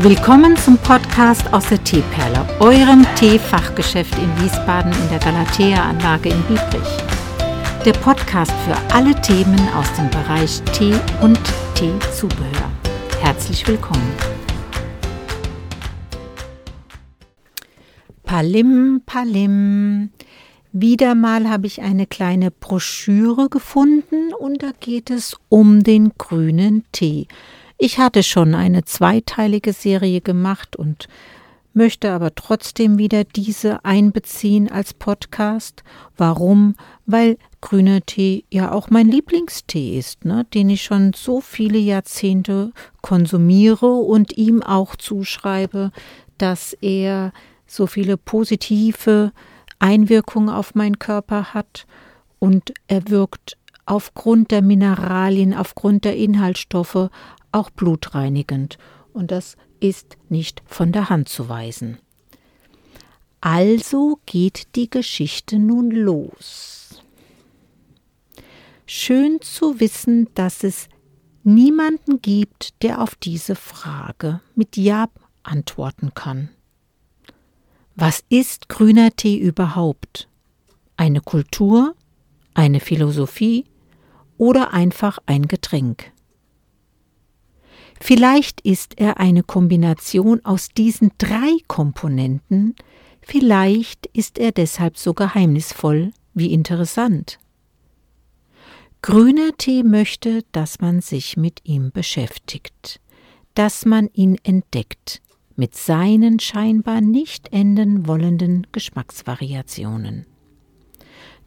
Willkommen zum Podcast aus der Teeperle, eurem Teefachgeschäft in Wiesbaden in der Galatea-Anlage in Biebrich. Der Podcast für alle Themen aus dem Bereich Tee und Teezubehör. Herzlich willkommen. Palim, Palim. Wieder mal habe ich eine kleine Broschüre gefunden und da geht es um den grünen Tee. Ich hatte schon eine zweiteilige Serie gemacht und möchte aber trotzdem wieder diese einbeziehen als Podcast. Warum? Weil grüner Tee ja auch mein Lieblingstee ist, ne? den ich schon so viele Jahrzehnte konsumiere und ihm auch zuschreibe, dass er so viele positive Einwirkungen auf meinen Körper hat und er wirkt aufgrund der Mineralien, aufgrund der Inhaltsstoffe auch blutreinigend und das ist nicht von der Hand zu weisen. Also geht die Geschichte nun los. Schön zu wissen, dass es niemanden gibt, der auf diese Frage mit Ja antworten kann. Was ist grüner Tee überhaupt? Eine Kultur, eine Philosophie oder einfach ein Getränk? Vielleicht ist er eine Kombination aus diesen drei Komponenten, vielleicht ist er deshalb so geheimnisvoll wie interessant. Grüner Tee möchte, dass man sich mit ihm beschäftigt, dass man ihn entdeckt, mit seinen scheinbar nicht enden wollenden Geschmacksvariationen.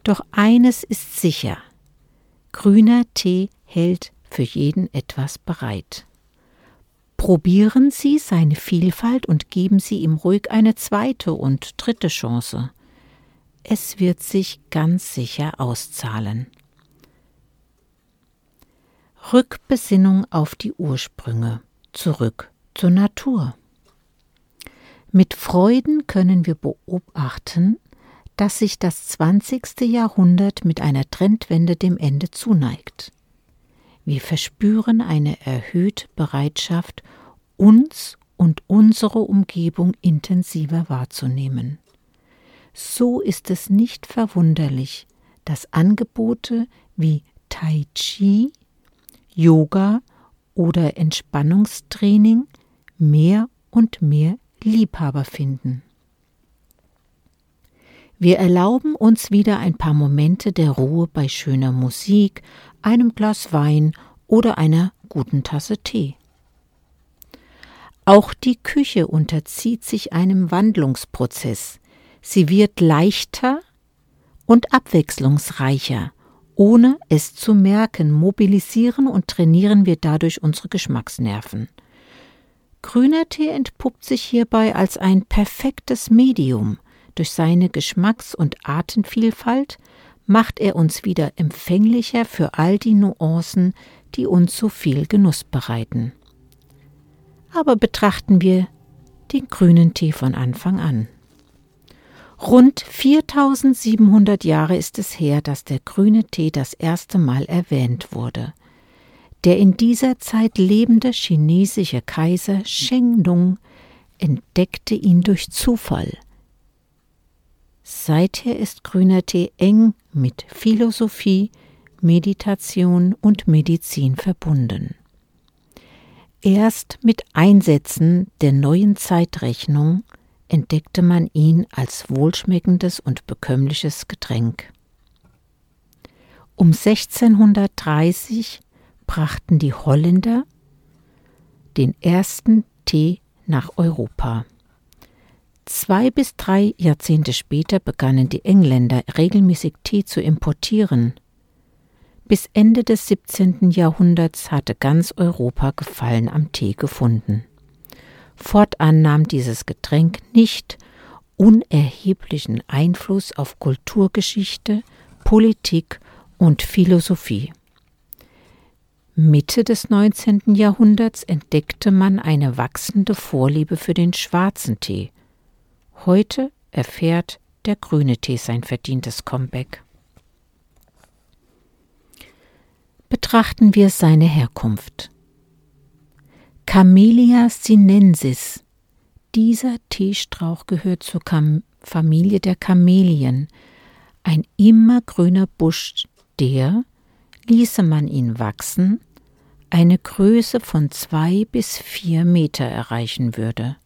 Doch eines ist sicher, grüner Tee hält für jeden etwas bereit. Probieren Sie seine Vielfalt und geben Sie ihm ruhig eine zweite und dritte Chance. Es wird sich ganz sicher auszahlen. Rückbesinnung auf die Ursprünge, zurück zur Natur. Mit Freuden können wir beobachten, dass sich das 20. Jahrhundert mit einer Trendwende dem Ende zuneigt. Wir verspüren eine erhöhte Bereitschaft, uns und unsere Umgebung intensiver wahrzunehmen. So ist es nicht verwunderlich, dass Angebote wie Tai Chi, Yoga oder Entspannungstraining mehr und mehr Liebhaber finden. Wir erlauben uns wieder ein paar Momente der Ruhe bei schöner Musik, einem Glas Wein oder einer guten Tasse Tee. Auch die Küche unterzieht sich einem Wandlungsprozess. Sie wird leichter und abwechslungsreicher. Ohne es zu merken, mobilisieren und trainieren wir dadurch unsere Geschmacksnerven. Grüner Tee entpuppt sich hierbei als ein perfektes Medium. Durch seine Geschmacks- und Artenvielfalt macht er uns wieder empfänglicher für all die Nuancen, die uns so viel Genuss bereiten. Aber betrachten wir den grünen Tee von Anfang an. Rund 4700 Jahre ist es her, dass der grüne Tee das erste Mal erwähnt wurde. Der in dieser Zeit lebende chinesische Kaiser Sheng Nung entdeckte ihn durch Zufall – Seither ist grüner Tee eng mit Philosophie, Meditation und Medizin verbunden. Erst mit Einsätzen der neuen Zeitrechnung entdeckte man ihn als wohlschmeckendes und bekömmliches Getränk. Um 1630 brachten die Holländer den ersten Tee nach Europa. Zwei bis drei Jahrzehnte später begannen die Engländer regelmäßig Tee zu importieren. Bis Ende des 17. Jahrhunderts hatte ganz Europa Gefallen am Tee gefunden. Fortan nahm dieses Getränk nicht unerheblichen Einfluss auf Kulturgeschichte, Politik und Philosophie. Mitte des 19. Jahrhunderts entdeckte man eine wachsende Vorliebe für den schwarzen Tee Heute erfährt der grüne Tee sein verdientes Comeback. Betrachten wir seine Herkunft. Camellia sinensis. Dieser Teestrauch gehört zur Kam Familie der Kamelien, ein immergrüner Busch, der, ließe man ihn wachsen, eine Größe von zwei bis vier Meter erreichen würde.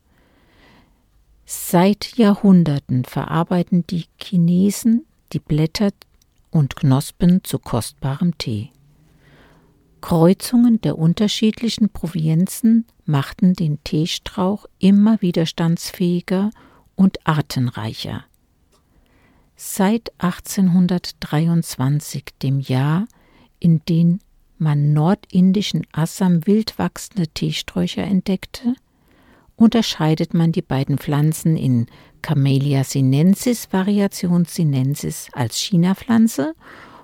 Seit Jahrhunderten verarbeiten die Chinesen die Blätter und Knospen zu kostbarem Tee. Kreuzungen der unterschiedlichen Provinzen machten den Teestrauch immer widerstandsfähiger und artenreicher. Seit 1823, dem Jahr, in dem man nordindischen Assam wild wachsende Teesträucher entdeckte, unterscheidet man die beiden Pflanzen in Camellia sinensis Variation sinensis als China-Pflanze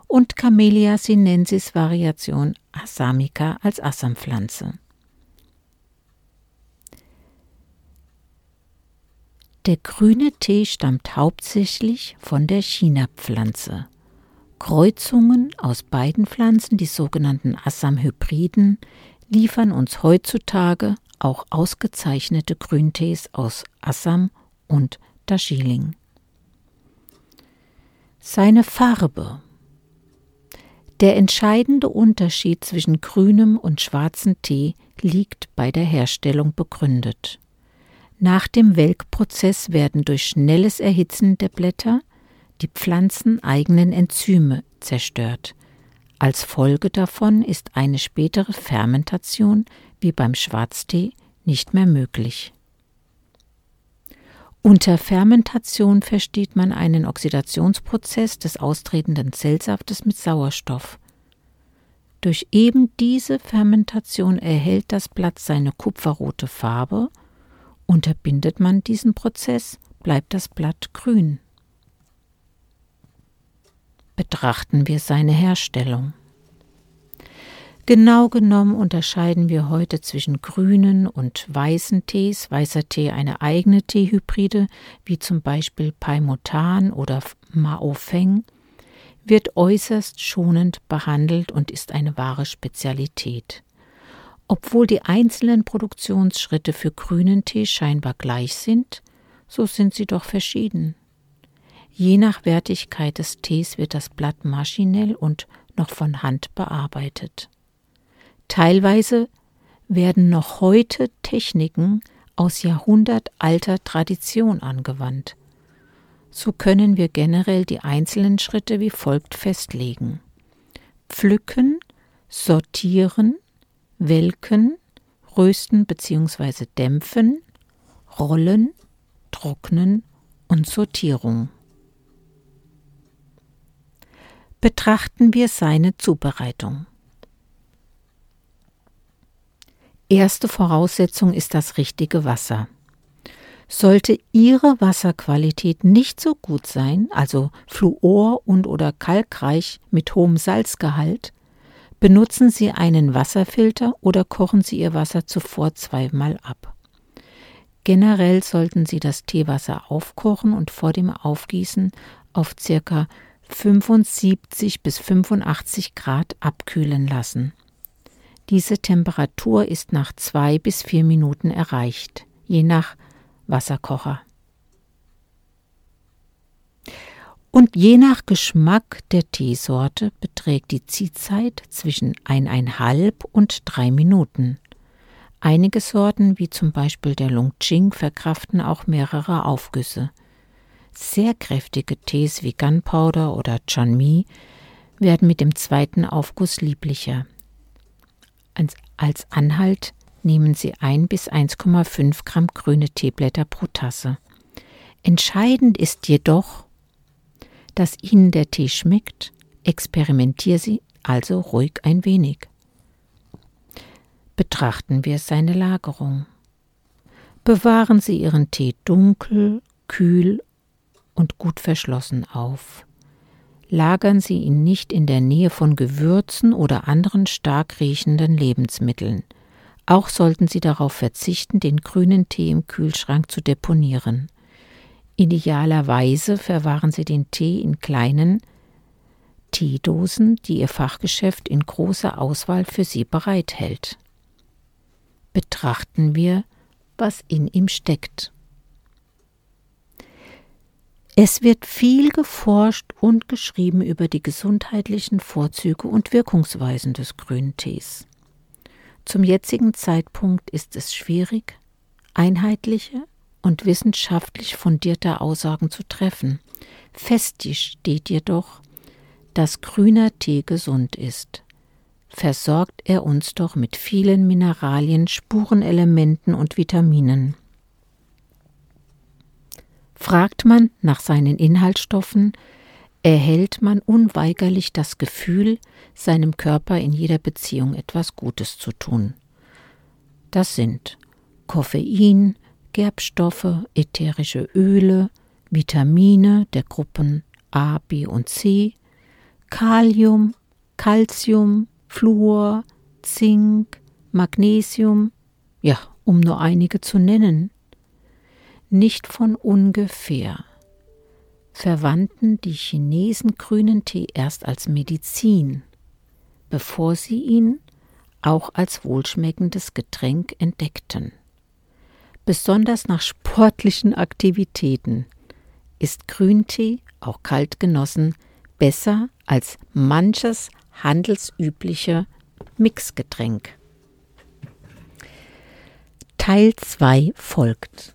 und Camellia sinensis Variation assamica als Assampflanze. Der grüne Tee stammt hauptsächlich von der China-Pflanze. Kreuzungen aus beiden Pflanzen, die sogenannten Assam-Hybriden, liefern uns heutzutage auch ausgezeichnete Grüntees aus Assam und Darjeeling. Seine Farbe Der entscheidende Unterschied zwischen grünem und schwarzem Tee liegt bei der Herstellung begründet. Nach dem Welkprozess werden durch schnelles Erhitzen der Blätter die pflanzeneigenen Enzyme zerstört. Als Folge davon ist eine spätere Fermentation wie beim Schwarztee nicht mehr möglich. Unter Fermentation versteht man einen Oxidationsprozess des austretenden Zellsaftes mit Sauerstoff. Durch eben diese Fermentation erhält das Blatt seine kupferrote Farbe, unterbindet man diesen Prozess, bleibt das Blatt grün. Betrachten wir seine Herstellung. Genau genommen unterscheiden wir heute zwischen grünen und weißen Tees. Weißer Tee eine eigene Teehybride, wie zum Beispiel Paimotan oder Maofeng, wird äußerst schonend behandelt und ist eine wahre Spezialität. Obwohl die einzelnen Produktionsschritte für grünen Tee scheinbar gleich sind, so sind sie doch verschieden. Je nach Wertigkeit des Tees wird das Blatt maschinell und noch von Hand bearbeitet. Teilweise werden noch heute Techniken aus jahrhundertalter Tradition angewandt. So können wir generell die einzelnen Schritte wie folgt festlegen. Pflücken, sortieren, welken, rösten bzw. dämpfen, rollen, trocknen und Sortierung. Betrachten wir seine Zubereitung. Erste Voraussetzung ist das richtige Wasser. Sollte Ihre Wasserqualität nicht so gut sein, also fluor- und oder kalkreich mit hohem Salzgehalt, benutzen Sie einen Wasserfilter oder kochen Sie Ihr Wasser zuvor zweimal ab. Generell sollten Sie das Teewasser aufkochen und vor dem Aufgießen auf ca. 75 bis 85 Grad abkühlen lassen. Diese Temperatur ist nach zwei bis vier Minuten erreicht, je nach Wasserkocher. Und je nach Geschmack der Teesorte beträgt die Ziehzeit zwischen eineinhalb und drei Minuten. Einige Sorten, wie zum Beispiel der Longqing, verkraften auch mehrere Aufgüsse. Sehr kräftige Tees wie Gunpowder oder Chanmi werden mit dem zweiten Aufguss lieblicher. Als Anhalt nehmen Sie 1 bis 1,5 Gramm grüne Teeblätter pro Tasse. Entscheidend ist jedoch, dass Ihnen der Tee schmeckt. Experimentieren Sie also ruhig ein wenig. Betrachten wir seine Lagerung. Bewahren Sie Ihren Tee dunkel, kühl und gut verschlossen auf lagern Sie ihn nicht in der Nähe von Gewürzen oder anderen stark riechenden Lebensmitteln. Auch sollten Sie darauf verzichten, den grünen Tee im Kühlschrank zu deponieren. Idealerweise verwahren Sie den Tee in kleinen Teedosen, die Ihr Fachgeschäft in großer Auswahl für Sie bereithält. betrachten wir, was in ihm steckt. Es wird viel geforscht und geschrieben über die gesundheitlichen Vorzüge und Wirkungsweisen des grünen Tees. Zum jetzigen Zeitpunkt ist es schwierig, einheitliche und wissenschaftlich fundierte Aussagen zu treffen. Fest steht jedoch, dass grüner Tee gesund ist. Versorgt er uns doch mit vielen Mineralien, Spurenelementen und Vitaminen. Fragt man nach seinen Inhaltsstoffen, erhält man unweigerlich das Gefühl, seinem Körper in jeder Beziehung etwas Gutes zu tun. Das sind Koffein, Gerbstoffe, ätherische Öle, Vitamine der Gruppen A, B und C, Kalium, Calcium, Fluor, Zink, Magnesium, ja, um nur einige zu nennen. Nicht von ungefähr verwandten die Chinesen grünen Tee erst als Medizin, bevor sie ihn auch als wohlschmeckendes Getränk entdeckten. Besonders nach sportlichen Aktivitäten ist Grüntee, auch kalt genossen, besser als manches handelsübliche Mixgetränk. Teil 2 folgt.